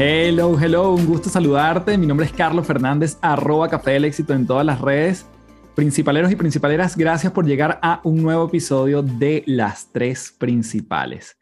Hello, hello, un gusto saludarte. Mi nombre es Carlos Fernández, arroba Café del Éxito en todas las redes. Principaleros y principaleras, gracias por llegar a un nuevo episodio de Las Tres Principales.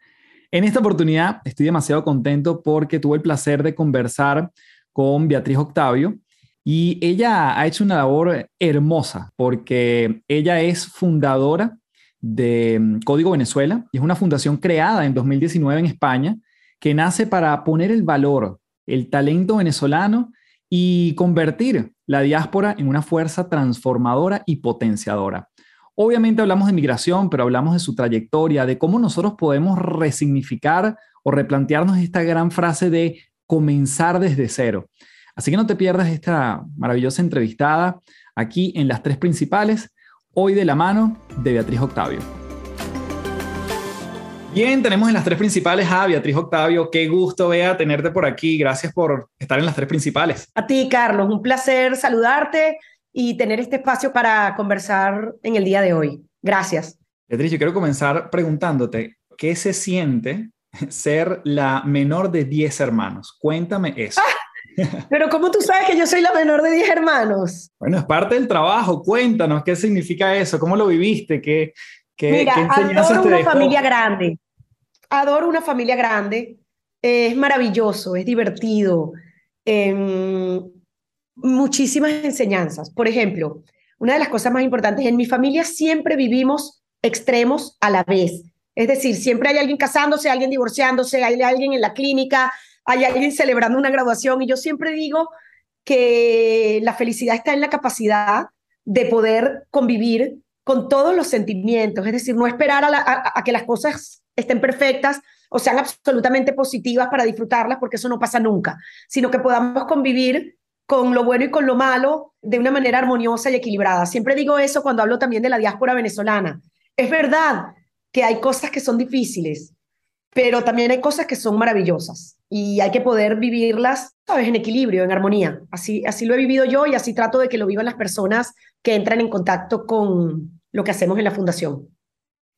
En esta oportunidad estoy demasiado contento porque tuve el placer de conversar con Beatriz Octavio y ella ha hecho una labor hermosa porque ella es fundadora de Código Venezuela y es una fundación creada en 2019 en España que nace para poner el valor, el talento venezolano y convertir la diáspora en una fuerza transformadora y potenciadora. Obviamente hablamos de migración, pero hablamos de su trayectoria, de cómo nosotros podemos resignificar o replantearnos esta gran frase de comenzar desde cero. Así que no te pierdas esta maravillosa entrevistada aquí en las tres principales, hoy de la mano de Beatriz Octavio. Bien, tenemos en las tres principales a Beatriz Octavio. Qué gusto, Bea, tenerte por aquí. Gracias por estar en las tres principales. A ti, Carlos, un placer saludarte y tener este espacio para conversar en el día de hoy. Gracias. Beatriz, yo quiero comenzar preguntándote, ¿qué se siente ser la menor de 10 hermanos? Cuéntame eso. Pero ¿cómo tú sabes que yo soy la menor de 10 hermanos? Bueno, es parte del trabajo. Cuéntanos, ¿qué significa eso? ¿Cómo lo viviste? ¿Qué, qué, Mira, ¿qué adoro una familia grande adoro una familia grande. es maravilloso, es divertido. Em, muchísimas enseñanzas. Por ejemplo, una de las cosas más importantes, en mi familia siempre vivimos extremos a la vez. Es decir, siempre hay alguien casándose, alguien divorciándose, hay alguien en la clínica, hay alguien celebrando una graduación. Y yo siempre digo que la felicidad está en la capacidad de poder convivir con todos los sentimientos, es decir, no esperar a que las cosas estén perfectas o sean absolutamente positivas para disfrutarlas, porque eso no pasa nunca, sino que podamos convivir con lo bueno y con lo malo de una manera armoniosa y equilibrada. Siempre digo eso cuando hablo también de la diáspora venezolana. Es verdad que hay cosas que son difíciles, pero también hay cosas que son maravillosas y hay que poder vivirlas, ¿sabes?, en equilibrio, en armonía. Así, así lo he vivido yo y así trato de que lo vivan las personas que entran en contacto con lo que hacemos en la fundación.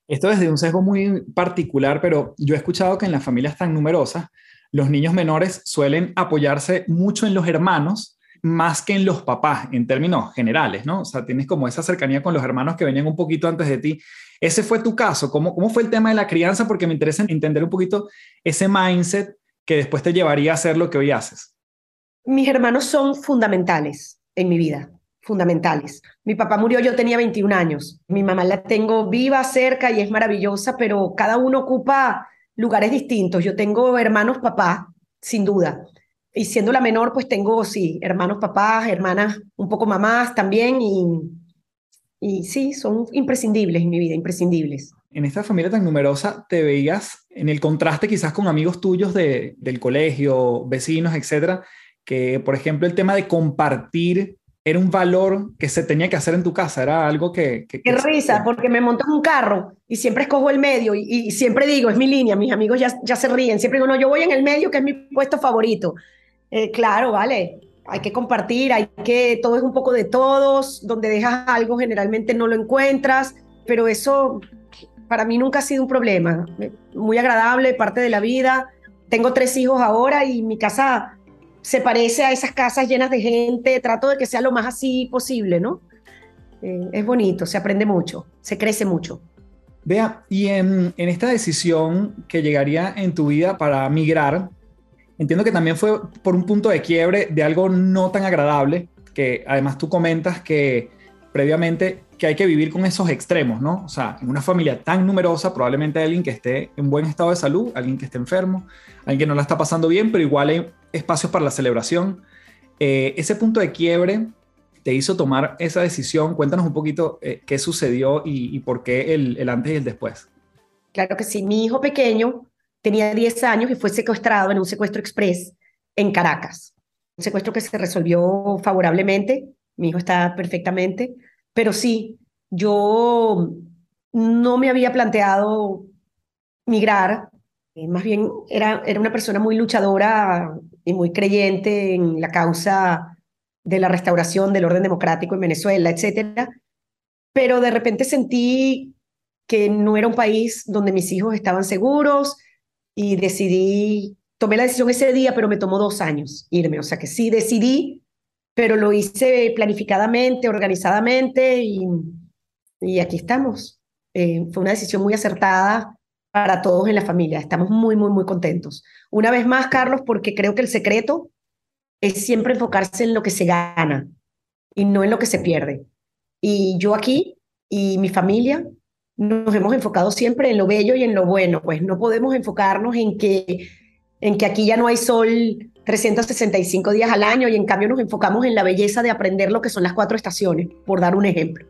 Esto es de un sesgo muy particular, pero yo he escuchado que en las familias tan numerosas, los niños menores suelen apoyarse mucho en los hermanos más que en los papás, en términos generales, ¿no? O sea, tienes como esa cercanía con los hermanos que venían un poquito antes de ti. Ese fue tu caso. ¿Cómo, cómo fue el tema de la crianza? Porque me interesa entender un poquito ese mindset que después te llevaría a hacer lo que hoy haces. Mis hermanos son fundamentales en mi vida fundamentales. Mi papá murió, yo tenía 21 años. Mi mamá la tengo viva, cerca y es maravillosa, pero cada uno ocupa lugares distintos. Yo tengo hermanos papá, sin duda. Y siendo la menor, pues tengo, sí, hermanos papás, hermanas un poco mamás también. Y y sí, son imprescindibles en mi vida, imprescindibles. En esta familia tan numerosa, ¿te veías en el contraste quizás con amigos tuyos de, del colegio, vecinos, etcétera? Que, por ejemplo, el tema de compartir era un valor que se tenía que hacer en tu casa, era algo que... Qué risa, porque me monto en un carro y siempre escojo el medio y, siempre digo, es mi línea, mis amigos ya, ya se ríen, siempre digo, no, yo voy en el medio, que es mi puesto favorito. Eh, claro, vale, hay que compartir, hay que, todo es un poco de todos, donde dejas algo generalmente no lo encuentras, pero eso para mí nunca ha sido un problema, muy agradable, parte de la vida. Tengo tres hijos ahora y mi casa se parece a esas casas llenas de gente, trato de que sea lo más así posible, ¿no? Eh, es bonito, se aprende mucho, se crece mucho. Vea, y en, en, esta decisión que llegaría en tu vida para migrar, entiendo que también fue por un punto de quiebre de algo no tan agradable, que además tú comentas que previamente que hay que vivir con esos extremos, ¿no? O sea, en una familia tan numerosa, probablemente hay alguien que esté en buen estado de salud, alguien que esté enfermo, alguien que no la está pasando bien, pero igual hay espacios para la celebración. Eh, ese punto de quiebre te hizo tomar esa decisión. Cuéntanos un poquito eh, qué sucedió y, y por qué el, el, antes y el después. Claro que sí. Mi hijo pequeño tenía 10 años y fue secuestrado en un secuestro express en Caracas. Un secuestro que se resolvió favorablemente. Mi hijo está perfectamente. Pero sí, yo no me había planteado migrar. Eh, más bien era, era una persona muy luchadora y muy creyente en la causa de la restauración del orden democrático en Venezuela, etcétera. Pero de repente sentí que no era un país donde mis hijos estaban seguros y decidí, tomé la decisión ese día, pero me tomó dos años irme. O sea que sí decidí, pero lo hice planificadamente, organizadamente y, y aquí estamos. Eh, fue una decisión muy acertada para todos en la familia. Estamos muy, muy, muy contentos. Una vez más, Carlos, porque creo que el secreto es siempre enfocarse en lo que se gana y no en lo que se pierde. Y yo aquí y mi familia nos hemos enfocado siempre en lo bello y en lo bueno, pues no podemos enfocarnos en que, en que aquí ya no hay sol 365 días al año y en cambio nos enfocamos en la belleza de aprender lo que son las cuatro estaciones, por dar un ejemplo.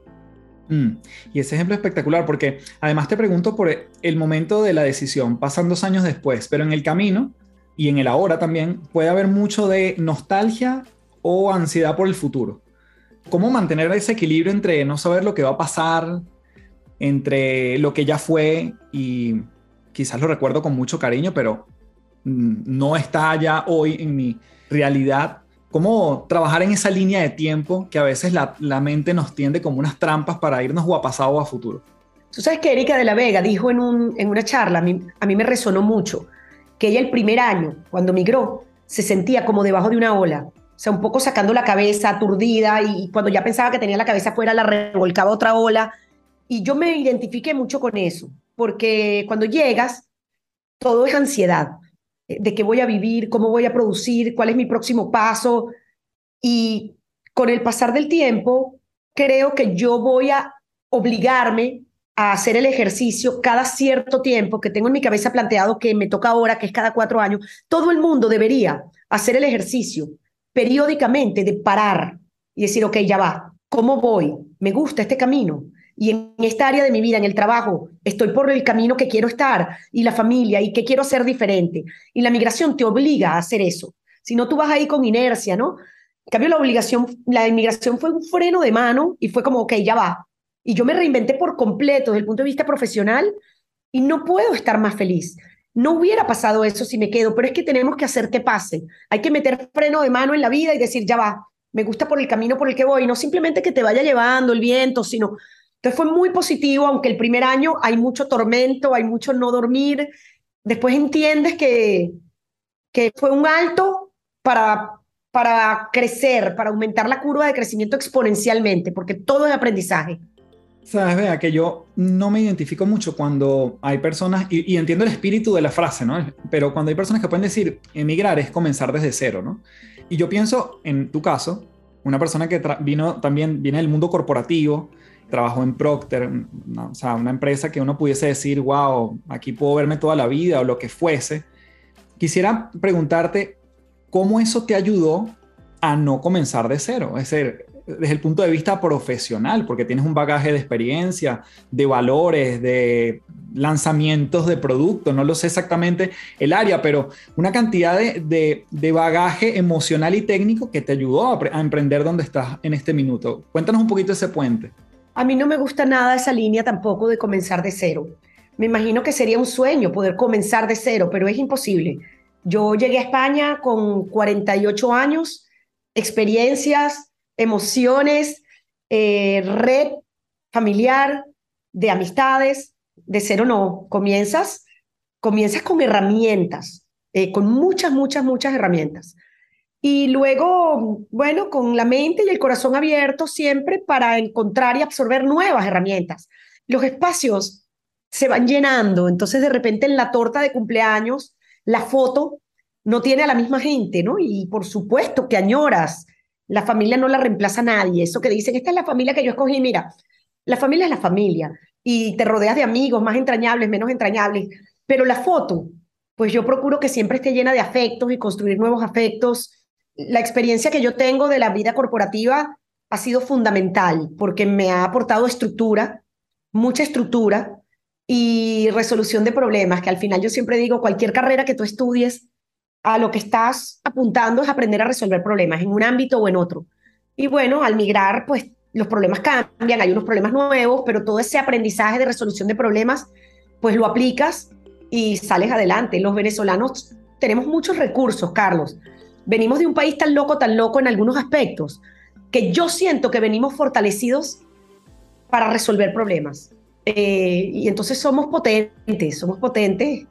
Mm, y ese ejemplo es espectacular porque además te pregunto por el momento de la decisión, pasan dos años después, pero en el camino y en el ahora también puede haber mucho de nostalgia o ansiedad por el futuro. ¿Cómo mantener ese equilibrio entre no saber lo que va a pasar, entre lo que ya fue y quizás lo recuerdo con mucho cariño, pero no está ya hoy en mi realidad cómo trabajar en esa línea de tiempo que a veces la, mente nos tiende como unas trampas para irnos o a pasado o a futuro. Tú sabes que Erika de la Vega dijo en, un, en una charla, a mí, a mí me resonó mucho, que ella el primer año, cuando migró, se sentía como debajo de una ola, o sea, un poco sacando la cabeza, aturdida, y cuando ya pensaba que tenía la cabeza fuera, la revolcaba otra ola. Y yo me identifiqué mucho con eso, porque cuando llegas, todo es ansiedad de qué voy a vivir, cómo voy a producir, cuál es mi próximo paso. Y con el pasar del tiempo, creo que yo voy a obligarme a hacer el ejercicio cada cierto tiempo que tengo en mi cabeza planteado que me toca ahora, que es cada cuatro años. Todo el mundo debería hacer el ejercicio periódicamente de parar y decir, ok, ya va, ¿cómo voy? ¿Me gusta este camino? Y en esta área de mi vida, en el trabajo, estoy por el camino que quiero estar y la familia y que quiero ser diferente. Y la migración te obliga a hacer eso. Si no, tú vas ahí con inercia, ¿no? En cambio, la obligación, la inmigración fue un freno de mano y fue como, ok, ya va. Y yo me reinventé por completo desde el punto de vista profesional y no puedo estar más feliz. No hubiera pasado eso si me quedo, pero es que tenemos que hacer que pase. Hay que meter freno de mano en la vida y decir, ya va, me gusta por el camino por el que voy, no simplemente que te vaya llevando el viento, sino entonces fue muy positivo, aunque el primer año hay mucho tormento, hay mucho no dormir. Después entiendes que, que fue un alto para, para crecer, para aumentar la curva de crecimiento exponencialmente, porque todo es aprendizaje. Sabes, vea, que yo no me identifico mucho cuando hay personas, y, entiendo el espíritu de la frase, ¿no? Pero cuando hay personas que pueden decir, emigrar es comenzar desde cero, ¿no? Y yo pienso, en tu caso, una persona que vino también, viene del mundo corporativo, trabajó en Procter, o sea, una empresa que uno pudiese decir, wow, aquí puedo verme toda la vida o lo que fuese. Quisiera preguntarte cómo eso te ayudó a no comenzar de cero. Es decir, desde el punto de vista profesional, porque tienes un bagaje de experiencia, de valores, de lanzamientos de productos, no lo sé exactamente el área, pero una cantidad de, bagaje emocional y técnico que te ayudó a, a emprender donde estás en este minuto. Cuéntanos un poquito ese puente. A mí no me gusta nada esa línea tampoco de comenzar de cero. Me imagino que sería un sueño poder comenzar de cero, pero es imposible. Yo llegué a España con 48 años, experiencias, emociones, eh, red familiar, de amistades, de cero no. Comienzas, comienzas con herramientas, eh, con muchas, muchas, muchas herramientas. Y luego, bueno, con la mente y el corazón abierto siempre para encontrar y absorber nuevas herramientas. Los espacios se van llenando, entonces de repente en la torta de cumpleaños, la foto no tiene a la misma gente, ¿no? Y por supuesto que añoras, la familia no la reemplaza a nadie, eso que dicen, esta es la familia que yo escogí, mira, la familia es la familia y te rodeas de amigos más entrañables, menos entrañables, pero la foto, pues yo procuro que siempre esté llena de afectos y construir nuevos afectos la experiencia que yo tengo de la vida corporativa ha sido fundamental porque me ha aportado estructura, mucha estructura y resolución de problemas, que al final yo siempre digo, cualquier carrera que tú estudies, a lo que estás apuntando es aprender a resolver problemas en un ámbito o en otro. Y bueno, al migrar, pues los problemas cambian, hay unos problemas nuevos, pero todo ese aprendizaje de resolución de problemas, pues lo aplicas y sales adelante. Los venezolanos tenemos muchos recursos, Carlos venimos de un país tan loco, tan loco en algunos aspectos, que yo siento que venimos fortalecidos para resolver problemas. Eh, y entonces somos potentes, somos potentes.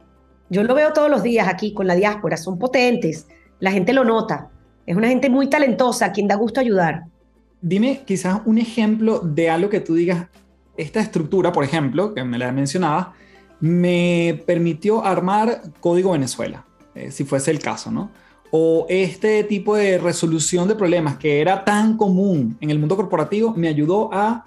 Yo lo veo todos los días aquí con la diáspora, son potentes, la gente lo nota, es una gente muy talentosa, a quien da gusto ayudar. Dime quizás un ejemplo de algo que tú digas, esta estructura, por ejemplo, que me la mencionaba, me permitió armar Código Venezuela, eh, si fuese el caso, ¿no? O este tipo de resolución de problemas que era tan común en el mundo corporativo me ayudó a,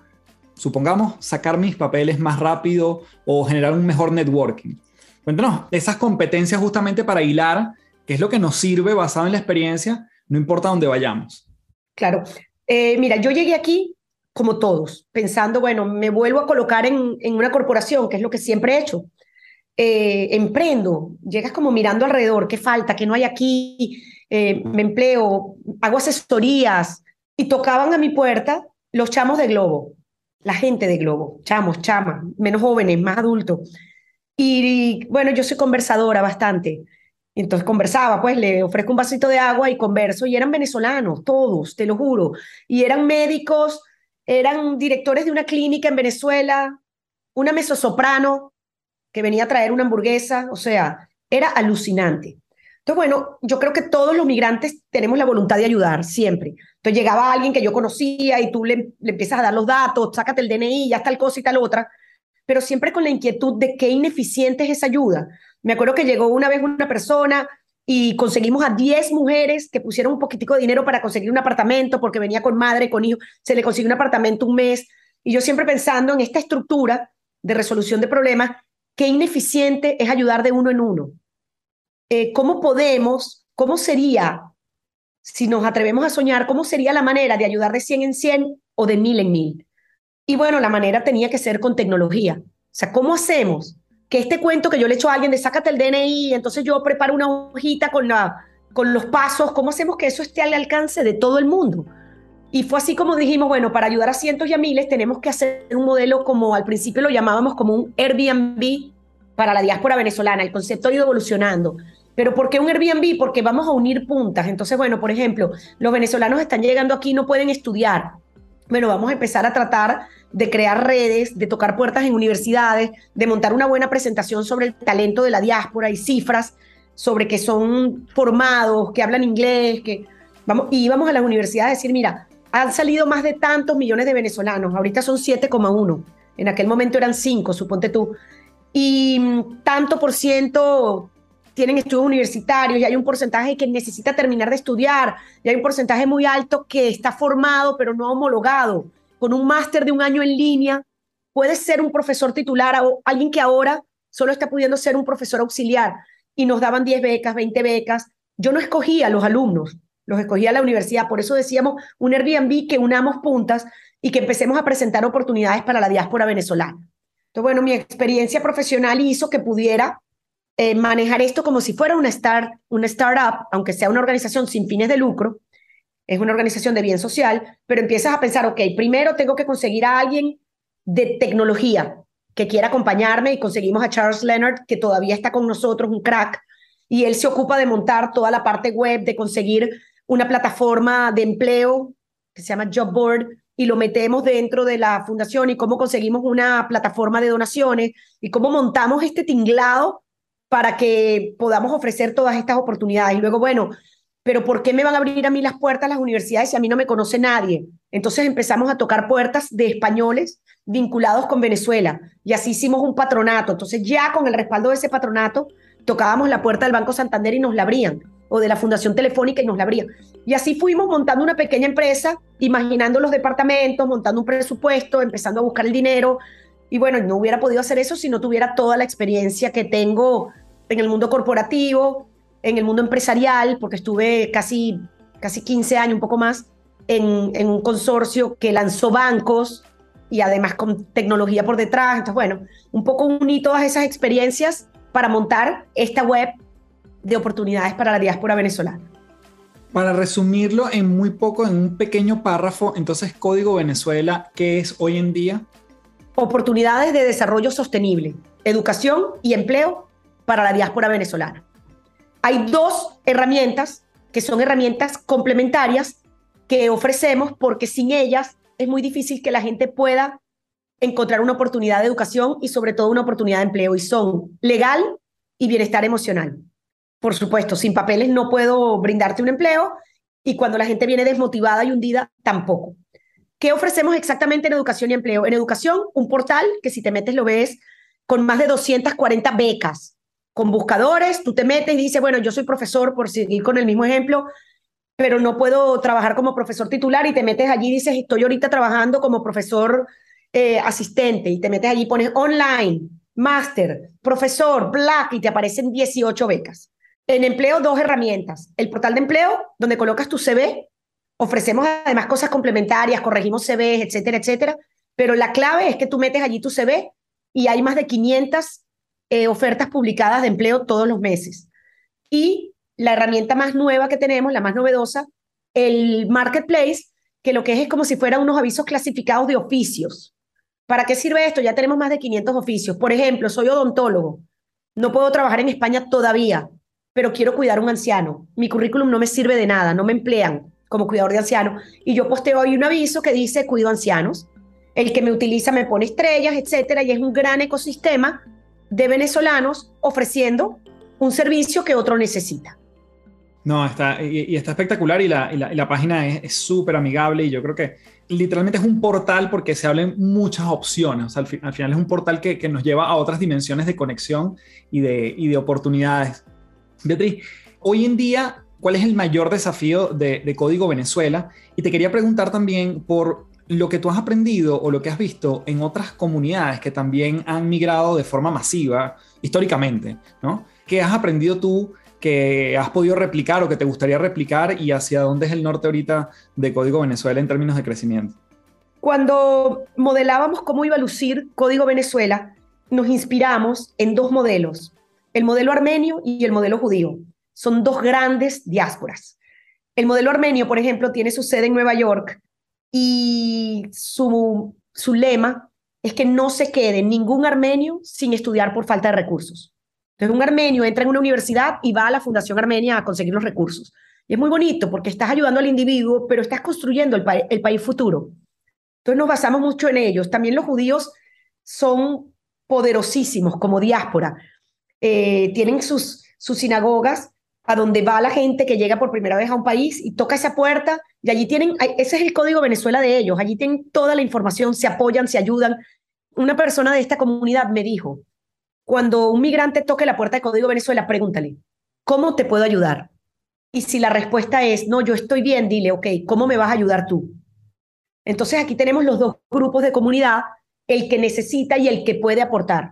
supongamos, sacar mis papeles más rápido o generar un mejor networking. Cuéntanos, esas competencias justamente para hilar, que es lo que nos sirve basado en la experiencia, no importa dónde vayamos. Claro. Eh, mira, yo llegué aquí como todos, pensando, bueno, me vuelvo a colocar en, en una corporación, que es lo que siempre he hecho. Eh, emprendo, llegas como mirando alrededor, qué falta, qué no hay aquí, eh, me empleo, hago asesorías y tocaban a mi puerta los chamos de Globo, la gente de Globo, chamos, chamas, menos jóvenes, más adultos. Y, bueno, yo soy conversadora bastante. Entonces conversaba, pues le ofrezco un vasito de agua y converso. Y eran venezolanos, todos, te lo juro. Y eran médicos, eran directores de una clínica en Venezuela, una mesosoprano, que venía a traer una hamburguesa, o sea, era alucinante. Entonces, bueno, yo creo que todos los migrantes tenemos la voluntad de ayudar, siempre. Entonces llegaba alguien que yo conocía y tú le, empiezas a dar los datos, sácate el DNI, ya tal cosa y tal otra, pero siempre con la inquietud de qué ineficiente es esa ayuda. Me acuerdo que llegó una vez una persona y conseguimos a 10 mujeres que pusieron un poquitico de dinero para conseguir un apartamento porque venía con madre, con hijo, se le consiguió un apartamento un mes. Y yo siempre pensando en esta estructura de resolución de problemas qué ineficiente es ayudar de uno en uno. Eh, ¿Cómo podemos, cómo sería, si nos atrevemos a soñar, cómo sería la manera de ayudar de 100 en 100 o de mil en mil? Y bueno, la manera tenía que ser con tecnología. O sea, ¿cómo hacemos que este cuento que yo le echo a alguien de sácate el DNI, entonces yo preparo una hojita con, la, con los pasos, ¿cómo hacemos que eso esté al alcance de todo el mundo? Y fue así como dijimos, bueno, para ayudar a cientos y a miles tenemos que hacer un modelo como al principio lo llamábamos como un Airbnb para la diáspora venezolana. El concepto ha ido evolucionando. Pero ¿por qué un Airbnb? Porque vamos a unir puntas. Entonces, bueno, por ejemplo, los venezolanos están llegando aquí, no pueden estudiar. Bueno, vamos a empezar a tratar de crear redes, de tocar puertas en universidades, de montar una buena presentación sobre el talento de la diáspora y cifras sobre que son formados, que hablan inglés, que vamos y vamos a las universidades a decir, mira, han salido más de tantos millones de venezolanos, ahorita son 7,1, en aquel momento eran 5, suponte tú, y mm, tanto por ciento tienen estudios universitarios y hay un porcentaje que necesita terminar de estudiar y hay un porcentaje muy alto que está formado pero no homologado, con un máster de un año en línea, puede ser un profesor titular o alguien que ahora solo está pudiendo ser un profesor auxiliar. Y nos daban 10 becas, 20 becas. Yo no escogía a los alumnos, los escogía la universidad. Por eso decíamos un Airbnb que unamos puntas y que empecemos a presentar oportunidades para la diáspora venezolana. Entonces, bueno, mi experiencia profesional hizo que pudiera eh, manejar esto como si fuera una, start, una startup, aunque sea una organización sin fines de lucro, es una organización de bien social, pero empiezas a pensar, ok, primero tengo que conseguir a alguien de tecnología que quiera acompañarme y conseguimos a Charles Leonard, que todavía está con nosotros, un crack, y él se ocupa de montar toda la parte web, de conseguir una plataforma de empleo que se llama Job Board y lo metemos dentro de la fundación y cómo conseguimos una plataforma de donaciones y cómo montamos este tinglado para que podamos ofrecer todas estas oportunidades. Y luego, bueno, pero ¿por qué me van a abrir a mí las puertas las universidades si a mí no me conoce nadie? Entonces empezamos a tocar puertas de españoles vinculados con Venezuela y así hicimos un patronato. Entonces ya con el respaldo de ese patronato tocábamos la puerta del Banco Santander y nos la abrían o de la Fundación Telefónica y nos la abrían. Y así fuimos montando una pequeña empresa, imaginando los departamentos, montando un presupuesto, empezando a buscar el dinero. Y bueno, no hubiera podido hacer eso si no tuviera toda la experiencia que tengo en el mundo corporativo, en el mundo empresarial, porque estuve casi, casi 15 años, un poco más, en, en un consorcio que lanzó bancos y además con tecnología por detrás. Entonces, bueno, un poco uní todas esas experiencias para montar esta web de oportunidades para la diáspora venezolana. Para resumirlo en muy poco, en un pequeño párrafo, entonces Código Venezuela, ¿qué es hoy en día? Oportunidades de desarrollo sostenible, educación y empleo para la diáspora venezolana. Hay dos herramientas que son herramientas complementarias que ofrecemos porque sin ellas es muy difícil que la gente pueda encontrar una oportunidad de educación y sobre todo una oportunidad de empleo y son legal y bienestar emocional. Por supuesto, sin papeles no puedo brindarte un empleo y cuando la gente viene desmotivada y hundida, tampoco. ¿Qué ofrecemos exactamente en educación y empleo? En educación, un portal que si te metes lo ves con más de 240 becas, con buscadores, tú te metes y dices, bueno, yo soy profesor, por seguir con el mismo ejemplo, pero no puedo trabajar como profesor titular y te metes allí y dices, estoy ahorita trabajando como profesor eh, asistente y te metes allí, pones online, máster, profesor, black y te aparecen 18 becas. En empleo, dos herramientas. El portal de empleo, donde colocas tu CV. Ofrecemos además cosas complementarias, corregimos CVs, etcétera, etcétera. Pero la clave es que tú metes allí tu CV y hay más de 500 eh, ofertas publicadas de empleo todos los meses. Y la herramienta más nueva que tenemos, la más novedosa, el Marketplace, que lo que es es como si fueran unos avisos clasificados de oficios. ¿Para qué sirve esto? Ya tenemos más de 500 oficios. Por ejemplo, soy odontólogo. No puedo trabajar en España todavía, pero quiero cuidar a un anciano. Mi currículum no me sirve de nada, no me emplean como cuidador de ancianos. Y yo posteo hoy un aviso que dice cuido ancianos. El que me utiliza me pone estrellas, etcétera, y es un gran ecosistema de venezolanos ofreciendo un servicio que otro necesita. No, está, y, está espectacular y la, página es súper amigable y yo creo que literalmente es un portal porque se hablan muchas opciones. Al, final es un portal que, nos lleva a otras dimensiones de conexión y de oportunidades. Beatriz, hoy en día, ¿cuál es el mayor desafío de, Código Venezuela? Y te quería preguntar también por lo que tú has aprendido o lo que has visto en otras comunidades que también han migrado de forma masiva históricamente, ¿no? ¿Qué has aprendido tú que has podido replicar o que te gustaría replicar y hacia dónde es el norte ahorita de Código Venezuela en términos de crecimiento? Cuando modelábamos cómo iba a lucir Código Venezuela, nos inspiramos en dos modelos, el modelo armenio y el modelo judío. Son dos grandes diásporas. El modelo armenio, por ejemplo, tiene su sede en Nueva York y su, su lema es que no se quede ningún armenio sin estudiar por falta de recursos. Entonces, un armenio entra en una universidad y va a la Fundación Armenia a conseguir los recursos. Y es muy bonito porque estás ayudando al individuo, pero estás construyendo el, el país futuro. Entonces, nos basamos mucho en ellos. También los judíos son poderosísimos como diáspora. Eh, tienen sus, sus sinagogas a donde va la gente que llega por primera vez a un país y toca esa puerta y allí tienen, ese es el código Venezuela de ellos, allí tienen toda la información, se apoyan, se ayudan. Una persona de esta comunidad me dijo, cuando un migrante toque la puerta de Código Venezuela, pregúntale, ¿cómo te puedo ayudar? Y si la respuesta es, no, yo estoy bien, dile, ok, ¿cómo me vas a ayudar tú? Entonces aquí tenemos los dos grupos de comunidad, el que necesita y el que puede aportar.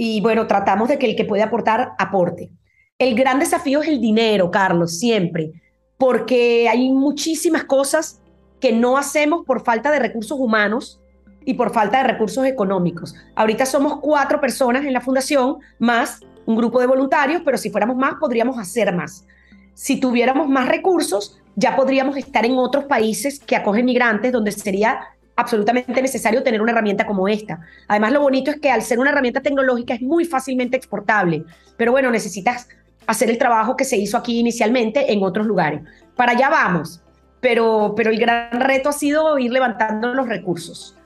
Y bueno, tratamos de que el que puede aportar, aporte. El gran desafío es el dinero, Carlos, siempre. porque hay muchísimas cosas que no hacemos por falta de recursos humanos y por falta de recursos económicos. Ahorita somos cuatro personas en la fundación, más un grupo de voluntarios, pero si fuéramos más, podríamos hacer más. Si tuviéramos más recursos, ya podríamos estar en otros países que acogen migrantes, donde sería absolutamente necesario tener una herramienta como esta. Además, lo bonito es que al ser una herramienta tecnológica es muy fácilmente exportable, pero bueno, necesitas hacer el trabajo que se hizo aquí inicialmente en otros lugares. Para allá vamos, pero, pero el gran reto ha sido ir levantando los recursos.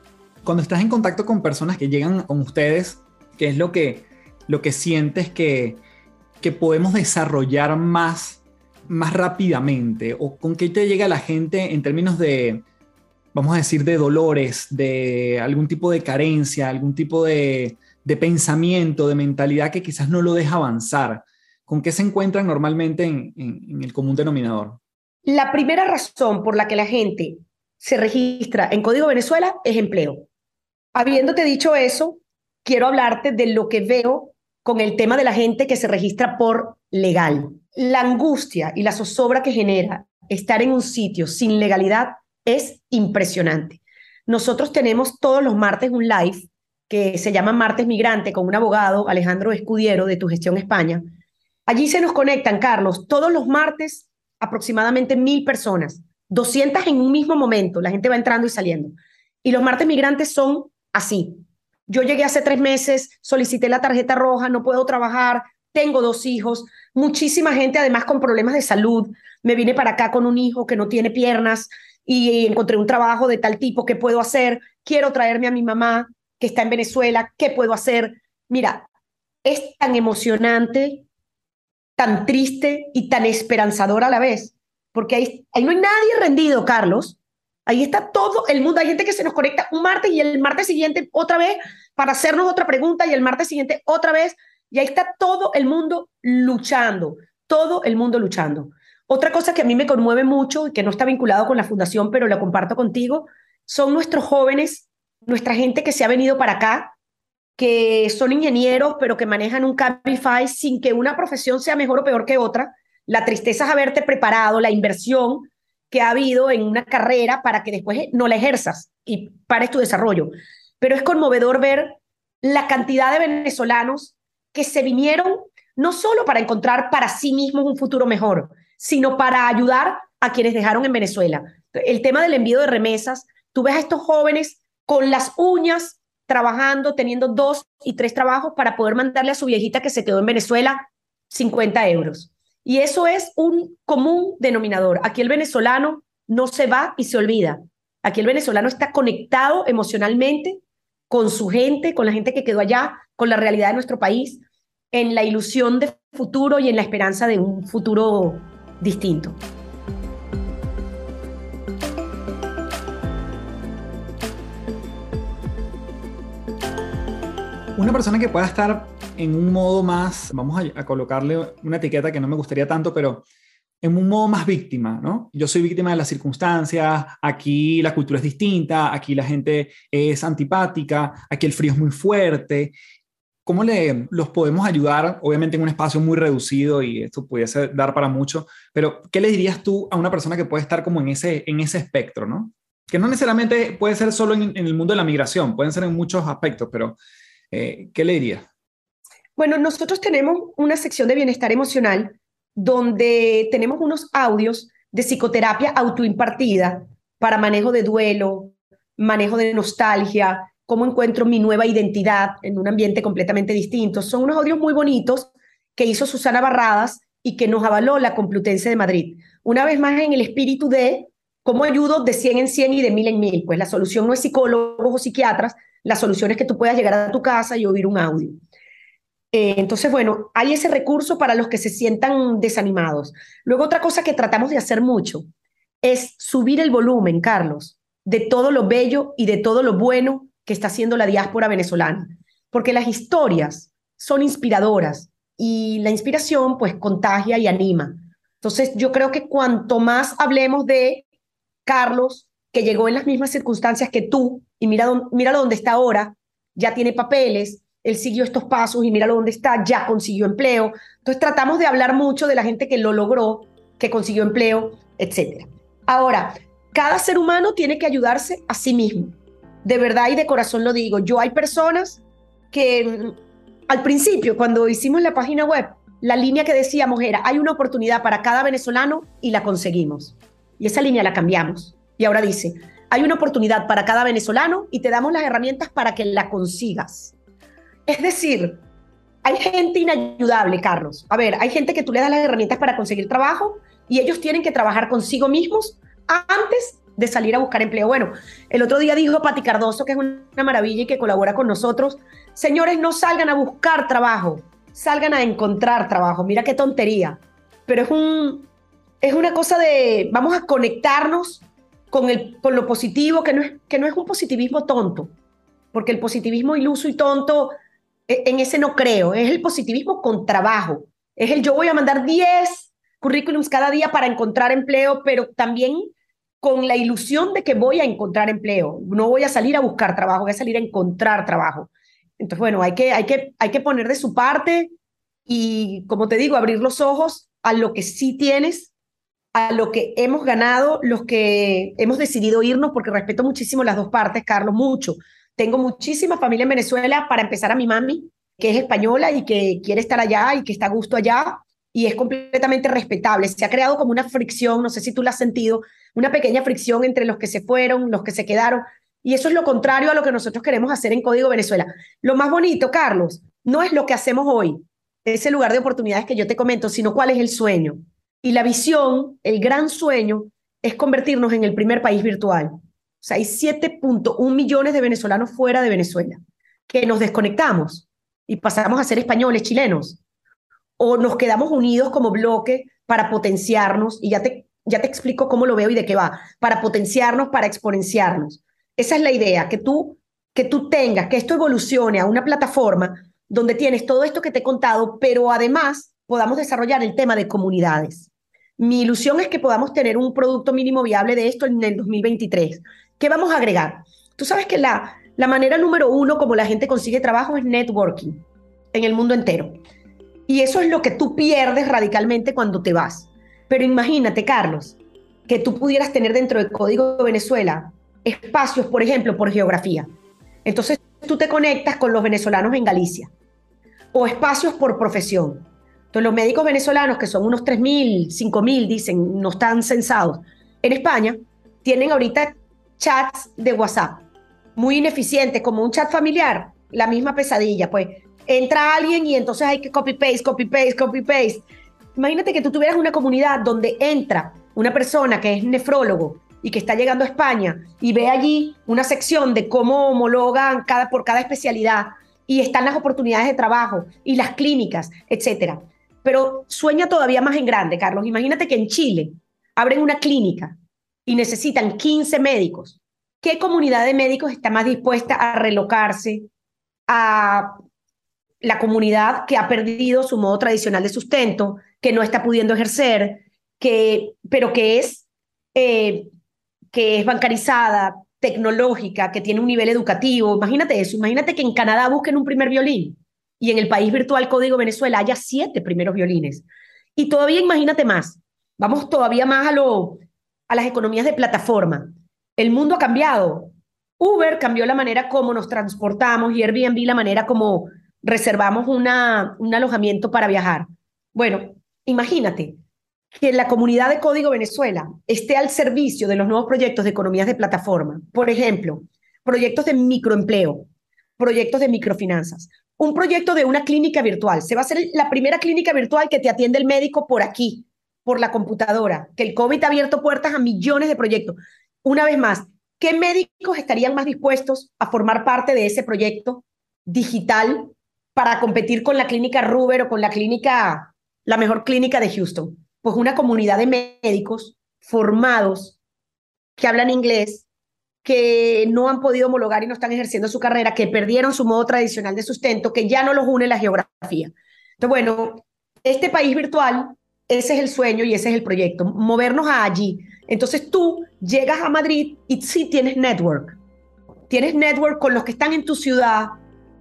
Cuando estás en contacto con personas que llegan con ustedes, ¿qué es lo que, lo que sientes que, que podemos desarrollar más, más rápidamente? ¿O con qué te llega la gente en términos de, vamos a decir, de dolores, de algún tipo de carencia, algún tipo de, pensamiento, de mentalidad que quizás no lo deja avanzar? ¿Con qué se encuentran normalmente en, el común denominador? La primera razón por la que la gente se registra en Código Venezuela es empleo. Habiéndote dicho eso, quiero hablarte de lo que veo con el tema de la gente que se registra por legal. La angustia y la zozobra que genera estar en un sitio sin legalidad es impresionante. Nosotros tenemos todos los martes un live que se llama Martes Migrante con un abogado, Alejandro Escudiero, de Tu Gestión España. Allí se nos conectan, Carlos, todos los martes aproximadamente mil personas, 200 en un mismo momento, la gente va entrando y saliendo. Y los martes migrantes son así. Yo llegué hace tres meses, solicité la tarjeta roja, no puedo trabajar, tengo dos hijos, muchísima gente además con problemas de salud. Me vine para acá con un hijo que no tiene piernas, y encontré un trabajo de tal tipo, ¿qué puedo hacer? Quiero traerme a mi mamá que está en Venezuela, ¿qué puedo hacer? Mira, es tan emocionante, tan triste y tan esperanzador a la vez, porque ahí, ahí no hay nadie rendido, Carlos. Ahí está todo el mundo. Hay gente que se nos conecta un martes y el martes siguiente otra vez para hacernos otra pregunta y el martes siguiente otra vez. Y ahí está todo el mundo luchando, todo el mundo luchando. Otra cosa que a mí me conmueve mucho y que no está vinculado con la fundación, pero la comparto contigo, son nuestros jóvenes, nuestra gente que se ha venido para acá, que son ingenieros, pero que manejan un Cabify sin que una profesión sea mejor o peor que otra. La tristeza es haberte preparado, la inversión que ha habido en una carrera para que después no la ejerzas y pares tu desarrollo. Pero es conmovedor ver la cantidad de venezolanos que se vinieron no solo para encontrar para sí mismos un futuro mejor, sino para ayudar a quienes dejaron en Venezuela. El tema del envío de remesas, tú ves a estos jóvenes con las uñas trabajando, teniendo dos y tres trabajos para poder mandarle a su viejita que se quedó en Venezuela 50 euros. Y eso es un común denominador. Aquí el venezolano no se va y se olvida. Aquí el venezolano está conectado emocionalmente con su gente, con la gente que quedó allá, con la realidad de nuestro país, en la ilusión de futuro y en la esperanza de un futuro distinto. Una persona que pueda estar en un modo más, vamos a, colocarle una etiqueta que no me gustaría tanto, pero en un modo más víctima, ¿no? Yo soy víctima de las circunstancias, aquí la cultura es distinta, aquí la gente es antipática, aquí el frío es muy fuerte ¿Cómo le, los podemos ayudar? Obviamente en un espacio muy reducido y esto pudiese dar para mucho, pero ¿qué le dirías tú a una persona que puede estar como en ese, en ese espectro, ¿no? Que no necesariamente puede ser solo en, el mundo de la migración, pueden ser en muchos aspectos, pero eh, ¿qué le dirías? Bueno, nosotros tenemos una sección de bienestar emocional donde tenemos unos audios de psicoterapia autoimpartida para manejo de duelo, manejo de nostalgia, cómo encuentro mi nueva identidad en un ambiente completamente distinto. Son unos audios muy bonitos que hizo Susana Barradas y que nos avaló la Complutense de Madrid. Una vez más en el espíritu de cómo ayudo de 100 en 100 y de mil en mil. Pues la solución no es psicólogos o psiquiatras, la solución es que tú puedas llegar a tu casa y oír un audio. Eh, entonces, bueno, hay ese recurso para los que se sientan desanimados. Luego, otra cosa que tratamos de hacer mucho es subir el volumen, Carlos, de todo lo bello y de todo lo bueno que está haciendo la diáspora venezolana, porque las historias son inspiradoras y la inspiración pues contagia y anima. Entonces yo creo que cuanto más hablemos de Carlos, que llegó en las mismas circunstancias que tú, y mira, mira dónde está ahora, ya tiene papeles, él siguió estos pasos y míralo dónde está, ya consiguió empleo. Entonces tratamos de hablar mucho de la gente que lo logró, que consiguió empleo, etc. Ahora, cada ser humano tiene que ayudarse a sí mismo. De verdad y de corazón lo digo. Yo hay personas que mm, al principio, cuando hicimos la página web, la línea que decíamos era, hay una oportunidad para cada venezolano y la conseguimos. Y esa línea la cambiamos. Y ahora dice, hay una oportunidad para cada venezolano y te damos las herramientas para que la consigas. Es decir, hay gente inayudable, Carlos. A ver, hay gente que tú le das las herramientas para conseguir trabajo y ellos tienen que trabajar consigo mismos antes de salir a buscar empleo. Bueno, el otro día dijo Pati Cardoso, que es una maravilla y que colabora con nosotros, señores, no salgan a buscar trabajo, salgan a encontrar trabajo. Mira qué tontería. Pero es, un, es una cosa de, vamos a conectarnos con, el, con lo positivo, que no, es, que no es un positivismo tonto, porque el positivismo iluso y tonto, e, en ese no creo, es el positivismo con trabajo. Es el yo voy a mandar 10 currículums cada día para encontrar empleo, pero también con la ilusión de que voy a encontrar empleo. No voy a salir a buscar trabajo, voy a salir a encontrar trabajo. Entonces, bueno, hay que, hay que, hay que poner de su parte y, como te digo, abrir los ojos a lo que sí tienes, a lo que hemos ganado, los que hemos decidido irnos, porque respeto muchísimo las dos partes, Carlos, mucho. Tengo muchísima familia en Venezuela, para empezar a mi mami, que es española y que quiere estar allá y que está a gusto allá y es completamente respetable. Se ha creado como una fricción, no sé si tú la has sentido, una pequeña fricción entre los que se fueron, los que se quedaron, y eso es lo contrario a lo que nosotros queremos hacer en Código Venezuela. Lo más bonito, Carlos, no es lo que hacemos hoy, ese lugar de oportunidades que yo te comento, sino cuál es el sueño. Y la visión, el gran sueño, es convertirnos en el primer país virtual. O sea, hay 7.1 millones de venezolanos fuera de Venezuela, que nos desconectamos y pasamos a ser españoles, chilenos o nos quedamos unidos como bloque para potenciarnos, y ya te, ya te explico cómo lo veo y de qué va, para potenciarnos, para exponenciarnos. Esa es la idea, que tú, que tú tengas, que esto evolucione a una plataforma donde tienes todo esto que te he contado, pero además podamos desarrollar el tema de comunidades. Mi ilusión es que podamos tener un producto mínimo viable de esto en el 2023. ¿Qué vamos a agregar? Tú sabes que la, la manera número uno como la gente consigue trabajo es networking en el mundo entero. Y eso es lo que tú pierdes radicalmente cuando te vas. Pero imagínate, Carlos, que tú pudieras tener dentro del Código de Venezuela espacios, por ejemplo, por geografía. Entonces tú te conectas con los venezolanos en Galicia o espacios por profesión. Entonces los médicos venezolanos, que son unos 3.000, 5.000, dicen, no están censados, en España tienen ahorita chats de WhatsApp muy ineficientes, como un chat familiar, la misma pesadilla, pues entra alguien y entonces hay que copy-paste, copy-paste, copy-paste. Imagínate que tú tuvieras una comunidad donde entra una persona que es nefrólogo y que está llegando a España y ve allí una sección de cómo homologan cada, por cada especialidad y están las oportunidades de trabajo y las clínicas, etcétera. Pero sueña todavía más en grande, Carlos. Imagínate que en Chile abren una clínica y necesitan 15 médicos. ¿Qué comunidad de médicos está más dispuesta a relocarse, a la comunidad que ha perdido su modo tradicional de sustento, que no está pudiendo ejercer, que, pero que es, eh, que es bancarizada, tecnológica, que tiene un nivel educativo. Imagínate eso, imagínate que en Canadá busquen un primer violín y en el país virtual Código Venezuela haya siete primeros violines. Y todavía imagínate más, vamos todavía más a, lo, a las economías de plataforma. El mundo ha cambiado. Uber cambió la manera como nos transportamos y Airbnb la manera como reservamos una, un alojamiento para viajar. Bueno, imagínate que la comunidad de Código Venezuela esté al servicio de los nuevos proyectos de economías de plataforma. Por ejemplo, proyectos de microempleo, proyectos de microfinanzas, un proyecto de una clínica virtual. Se va a hacer la primera clínica virtual que te atiende el médico por aquí, por la computadora, que el COVID ha abierto puertas a millones de proyectos. Una vez más, ¿qué médicos estarían más dispuestos a formar parte de ese proyecto digital para competir con la clínica Ruber o con la clínica, la mejor clínica de Houston? Pues una comunidad de médicos formados que hablan inglés, que no han podido homologar y no están ejerciendo su carrera, que perdieron su modo tradicional de sustento, que ya no los une la geografía. Entonces, bueno, este país virtual, ese es el sueño y ese es el proyecto, movernos allí. Entonces tú llegas a Madrid y sí tienes network. Tienes network con los que están en tu ciudad,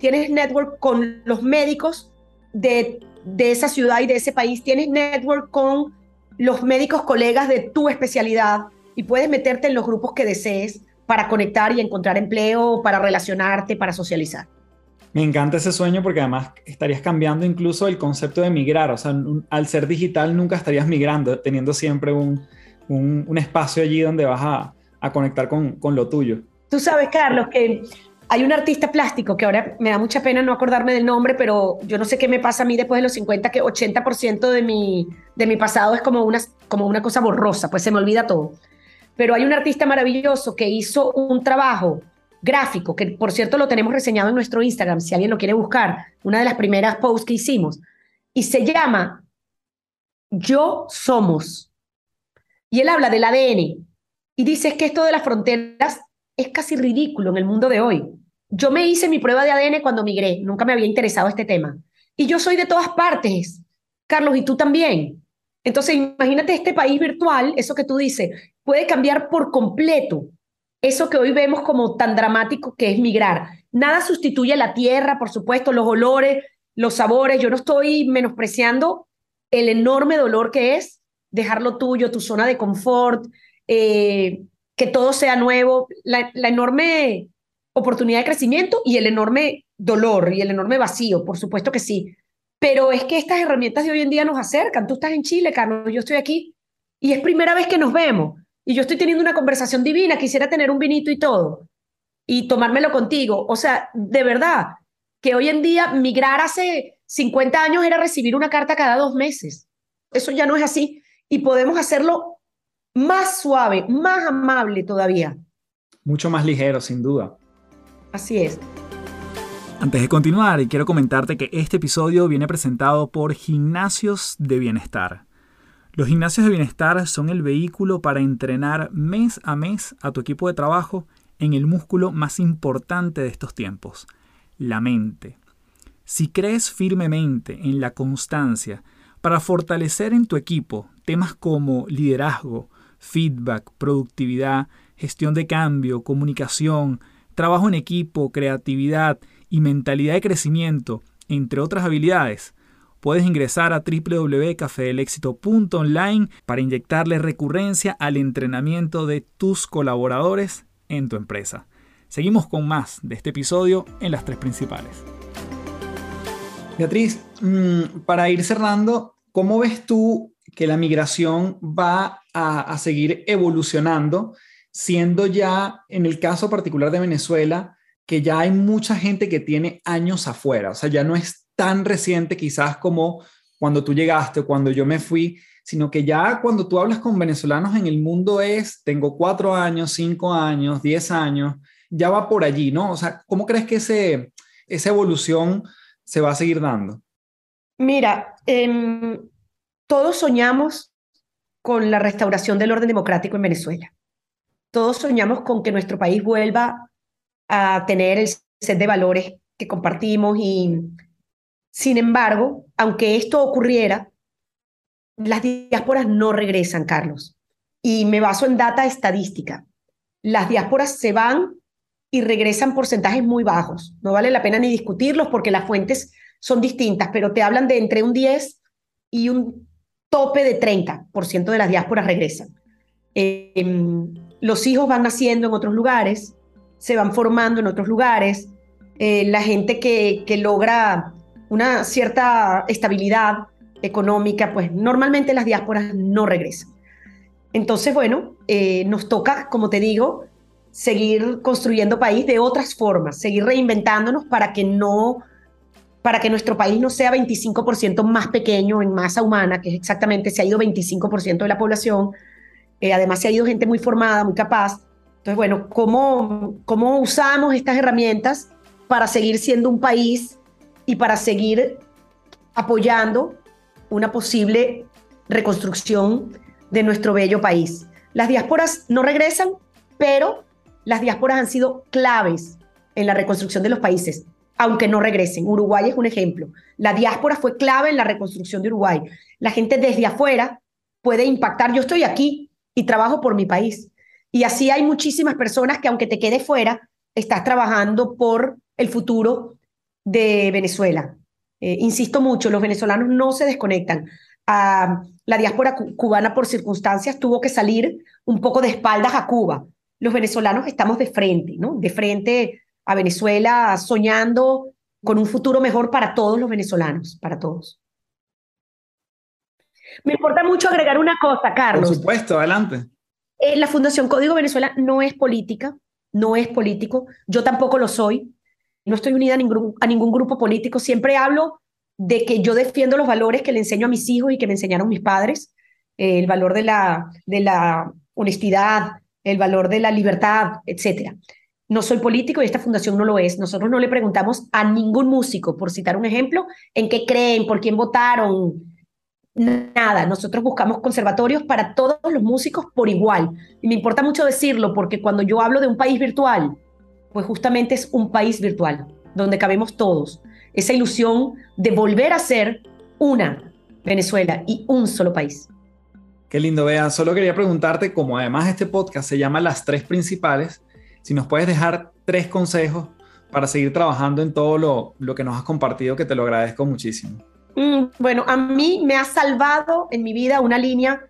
tienes network con los médicos de, de esa ciudad y de ese país, tienes network con los médicos colegas de tu especialidad y puedes meterte en los grupos que desees para conectar y encontrar empleo, para relacionarte, para socializar. Me encanta ese sueño porque además estarías cambiando incluso el concepto de migrar. O sea, al ser digital nunca estarías migrando, teniendo siempre un, un, espacio allí donde vas a, a conectar con, con, lo tuyo. Tú sabes, Carlos, que hay un artista plástico que ahora me da mucha pena no acordarme del nombre, pero yo no sé qué me pasa a mí después de los 50, que 80% de mi, de mi pasado es como una, como una cosa borrosa, pues se me olvida todo. Pero hay un artista maravilloso que hizo un trabajo gráfico, que por cierto lo tenemos reseñado en nuestro Instagram, si alguien lo quiere buscar, una de las primeras posts que hicimos, y se llama Yo Somos. Y él habla del ADN y dice que esto de las fronteras es casi ridículo en el mundo de hoy. Yo me hice mi prueba de ADN cuando migré, nunca me había interesado este tema. Y yo soy de todas partes, Carlos, y tú también. Entonces, imagínate este país virtual, eso que tú dices, puede cambiar por completo eso que hoy vemos como tan dramático que es migrar. Nada sustituye la tierra, por supuesto, los olores, los sabores. Yo no estoy menospreciando el enorme dolor que es dejarlo tuyo, tu zona de confort, eh, que todo sea nuevo, la, la enorme oportunidad de crecimiento y el enorme dolor y el enorme vacío, por supuesto que sí. Pero es que estas herramientas de hoy en día nos acercan. Tú estás en Chile, Carlos, yo estoy aquí y es primera vez que nos vemos y yo estoy teniendo una conversación divina, quisiera tener un vinito y todo, y tomármelo contigo. O sea, de verdad, que hoy en día migrar hace 50 años era recibir una carta cada dos meses. Eso ya no es así. Y podemos hacerlo más suave, más amable todavía. Mucho más ligero, sin duda. Así es. Antes de continuar, quiero comentarte que este episodio viene presentado por Gimnasios de Bienestar. Los gimnasios de bienestar son el vehículo para entrenar mes a mes a tu equipo de trabajo en el músculo más importante de estos tiempos, la mente. Si crees firmemente en la constancia para fortalecer en tu equipo temas como liderazgo, feedback, productividad, gestión de cambio, comunicación, trabajo en equipo, creatividad y mentalidad de crecimiento, entre otras habilidades, puedes ingresar a www.cafedelexito.online para inyectarle recurrencia al entrenamiento de tus colaboradores en tu empresa. Seguimos con más de este episodio en las tres principales. Beatriz, mm, para ir cerrando, ¿cómo ves tú que la migración va a, a seguir evolucionando, siendo ya, en el caso particular de Venezuela, que ya hay mucha gente que tiene años afuera, o sea, ya no es tan reciente quizás como cuando tú llegaste o cuando yo me fui, sino que ya cuando tú hablas con venezolanos en el mundo es, tengo cuatro años, cinco años, diez años, ya va por allí, ¿no? O sea, ¿cómo crees que ese, esa evolución se va a seguir dando? Mira, em, todos soñamos con la restauración del orden democrático en Venezuela. Todos soñamos con que nuestro país vuelva a tener el set de valores que compartimos y sin embargo, aunque esto ocurriera, las diásporas no regresan, Carlos. Y me baso en data estadística. Las diásporas se van y regresan porcentajes muy bajos. No vale la pena ni discutirlos porque las fuentes son distintas, pero te hablan de entre un 10 y un tope de 30% de las diásporas regresan. Em, los hijos van naciendo en otros lugares, se van formando en otros lugares. Eh, la gente que, logra una cierta estabilidad económica, pues normalmente las diásporas no regresan. Entonces, bueno, eh, nos toca, como te digo, seguir construyendo país de otras formas, seguir reinventándonos para que no para que nuestro país no sea 25% más pequeño en masa humana, que es exactamente se ha ido 25% de la población, eh, además se ha ido gente muy formada, muy capaz. Entonces, bueno, ¿cómo, ¿cómo usamos estas herramientas para seguir siendo un país y para seguir apoyando una posible reconstrucción de nuestro bello país. Las diásporas no regresan, pero las diásporas han sido claves en la reconstrucción de los países, aunque no regresen. Uruguay es un ejemplo. La diáspora fue clave en la reconstrucción de Uruguay. La gente desde afuera puede impactar. Yo estoy aquí y trabajo por mi país. Y así hay muchísimas personas que aunque te quede fuera, estás trabajando por el futuro de Venezuela. Eh, insisto mucho, los venezolanos no se desconectan. A la diáspora cubana por circunstancias tuvo que salir un poco de espaldas a Cuba. Los venezolanos estamos de frente, ¿no? De frente a Venezuela, soñando con un futuro mejor para todos los venezolanos, para todos. Me importa mucho agregar una cosa, Carlos. Por supuesto, adelante. Eh, la Fundación Código Venezuela no es política, no es político. Yo tampoco lo soy. No estoy unida a ningún, a ningún grupo político. Siempre hablo de que yo defiendo los valores que le enseño a mis hijos y que me enseñaron mis padres. Eh, el valor de la, de la honestidad, el valor de la libertad, etc. No soy político y esta fundación no lo es. Nosotros no le preguntamos a ningún músico, por citar un ejemplo, en qué creen, por quién votaron, nada. Nosotros buscamos conservatorios para todos los músicos por igual. Y me importa mucho decirlo porque cuando yo hablo de un país virtual, pues justamente es un país virtual, donde cabemos todos. Esa ilusión de volver a ser una Venezuela y un solo país. Qué lindo, Bea. Solo quería preguntarte, como además este podcast se llama Las Tres Principales, si nos puedes dejar tres consejos para seguir trabajando en todo lo, lo que nos has compartido, que te lo agradezco muchísimo. Mm, bueno, a mí me ha salvado en mi vida una línea,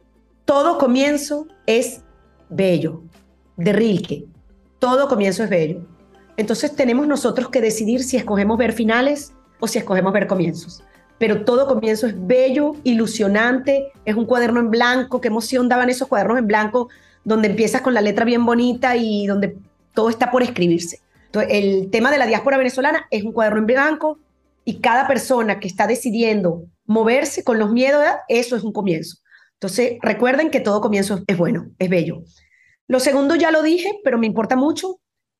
todo comienzo es bello, de Rilke. Todo comienzo es bello. Entonces tenemos nosotros que decidir si escogemos ver finales o si escogemos ver comienzos. Pero todo comienzo es bello, ilusionante, es un cuaderno en blanco. Qué emoción daban esos cuadernos en blanco donde empiezas con la letra bien bonita y donde todo está por escribirse. El tema de la diáspora venezolana es un cuaderno en blanco y cada persona que está decidiendo moverse con los miedos, eso es un comienzo. Entonces, recuerden que todo comienzo es bueno, es bello. Lo segundo ya lo dije, pero me importa mucho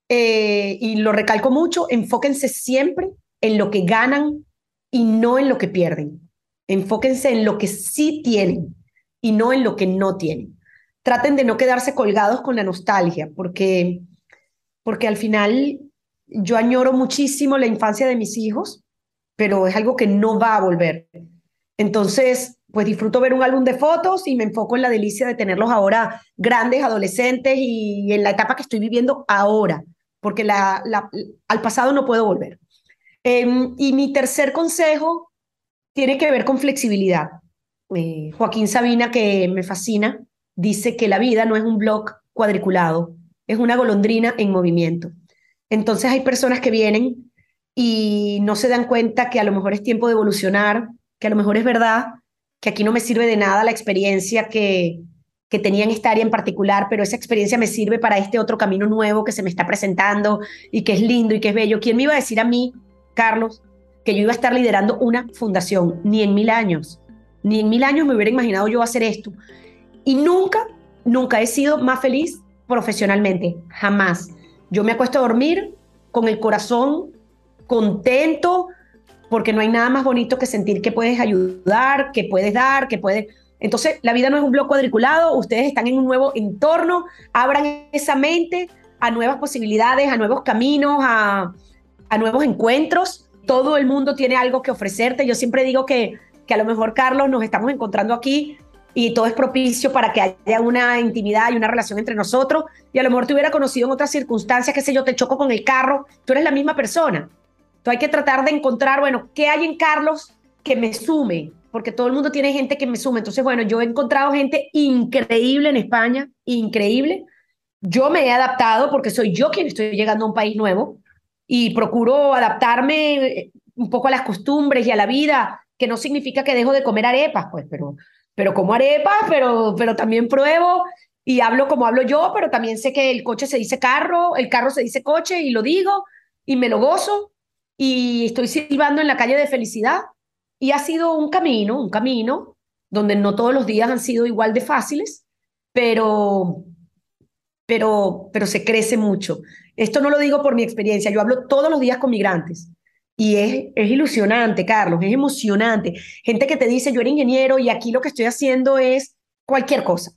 eh, y lo recalco mucho, enfóquense siempre en lo que ganan y no en lo que pierden. Enfóquense en lo que sí tienen y no en lo que no tienen. Traten de no quedarse colgados con la nostalgia, porque, porque al final yo añoro muchísimo la infancia de mis hijos pero es algo que no va a volver. Entonces, pues disfruto ver un álbum de fotos y me enfoco en la delicia de tenerlos ahora grandes, adolescentes y en la etapa que estoy viviendo ahora, porque la, al pasado no puedo volver. Em, y mi tercer consejo tiene que ver con flexibilidad. Eh, Joaquín Sabina, que me fascina, dice que la vida no es un blog cuadriculado, es una golondrina en movimiento. Entonces hay personas que vienen y no se dan cuenta que a lo mejor es tiempo de evolucionar, que a lo mejor es verdad, que aquí no me sirve de nada la experiencia que, que tenía en esta área en particular, pero esa experiencia me sirve para este otro camino nuevo que se me está presentando y que es lindo y que es bello. ¿Quién me iba a decir a mí, Carlos, que yo iba a estar liderando una fundación? Ni en mil años, ni en mil años me hubiera imaginado yo hacer esto. Y nunca, nunca he sido más feliz profesionalmente, jamás. Yo me acuesto a dormir con el corazón contento, porque no hay nada más bonito que sentir que puedes ayudar, que puedes dar, que puedes... Entonces, la vida no es un bloque cuadriculado, ustedes están en un nuevo entorno, abran esa mente a nuevas posibilidades, a nuevos caminos, a, a nuevos encuentros. Todo el mundo tiene algo que ofrecerte. Yo siempre digo que, que a lo mejor, Carlos, nos estamos encontrando aquí y todo es propicio para que haya una intimidad y una relación entre nosotros. Y a lo mejor te hubiera conocido en otras circunstancias, qué sé yo, te choco con el carro, tú eres la misma persona. Entonces hay que tratar de encontrar, bueno, ¿qué hay en Carlos que me sume? Porque todo el mundo tiene gente que me sume. Entonces, bueno, yo he encontrado gente increíble en España, increíble. Yo me he adaptado porque soy yo quien estoy llegando a un país nuevo y procuro adaptarme eh, un poco a las costumbres y a la vida, que no significa que dejo de comer arepas, pues, pero, pero como arepas, pero, pero también pruebo y hablo como hablo yo, pero también sé que el coche se dice carro, el carro se dice coche y lo digo y me lo gozo y estoy silbando en la calle de felicidad. Y ha sido un camino, un camino donde no todos los días han sido igual de fáciles, pero, pero, pero se crece mucho. Esto no lo digo por mi experiencia, yo hablo todos los días con migrantes. Y es, es ilusionante, Carlos, es emocionante. Gente que te dice, yo era ingeniero y aquí lo que estoy haciendo es cualquier cosa.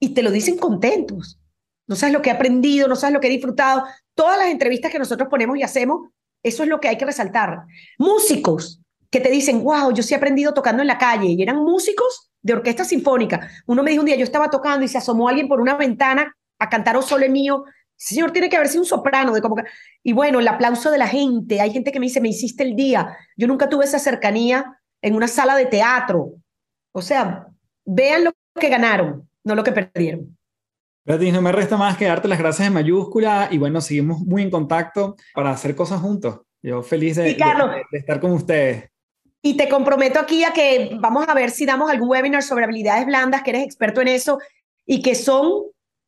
Y te lo dicen contentos. No sabes lo que he aprendido, no sabes lo que he disfrutado. Todas las entrevistas que nosotros ponemos y hacemos eso es lo que hay que resaltar. Músicos que te dicen, wow, yo sí he aprendido tocando en la calle. Y eran músicos de orquesta sinfónica. Uno me dijo un día, yo estaba tocando y se asomó alguien por una ventana a cantar O Sole Mío. Señor tiene que haber sido un soprano. De como Y bueno, el aplauso de la gente. Hay gente que me dice, me hiciste el día. Yo nunca tuve esa cercanía en una sala de teatro. O sea, vean lo que ganaron, no lo que perdieron. Beatriz, no me resta más que darte las gracias en mayúscula y bueno, seguimos muy en contacto para hacer cosas juntos. Yo feliz de, de estar con ustedes. Y te comprometo aquí a que vamos a ver si damos algún webinar sobre habilidades blandas, que eres experto en eso y que son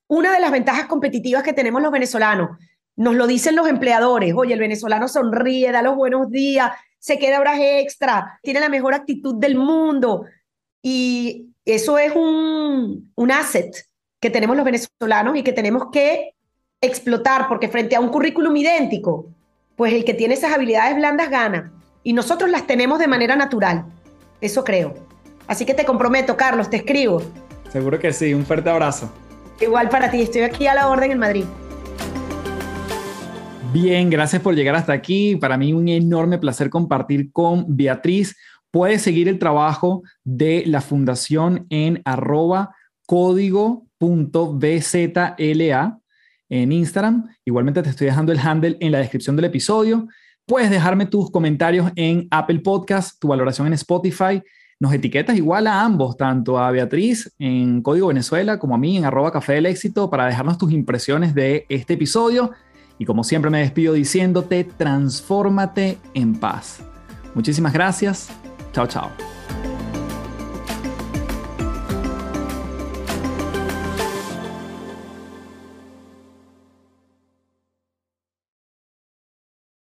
una de las ventajas competitivas que tenemos los venezolanos. Nos lo dicen los empleadores, oye, el venezolano sonríe, da los buenos días, se queda horas extra, tiene la mejor actitud del mundo. Y eso es un, un asset que tenemos los venezolanos y que tenemos que explotar, porque frente a un currículum idéntico, pues el que tiene esas habilidades blandas gana y nosotros las tenemos de manera natural. Eso creo. Así que te comprometo, Carlos, te escribo. Seguro que sí, un fuerte abrazo. Igual para ti, estoy aquí a la orden en Madrid. Bien, gracias por llegar hasta aquí. Para mí un enorme placer compartir con Beatriz. Puedes seguir el trabajo de la fundación en arroba código.bzla en Instagram. Igualmente te estoy dejando el handle en la descripción del episodio. Puedes dejarme tus comentarios en Apple Podcast, tu valoración en Spotify. Nos etiquetas igual a ambos, tanto a Beatriz en Código Venezuela como a mí en arroba café del éxito para dejarnos tus impresiones de este episodio. Y como siempre me despido diciéndote, transfórmate en paz. Muchísimas gracias. Chao, chao.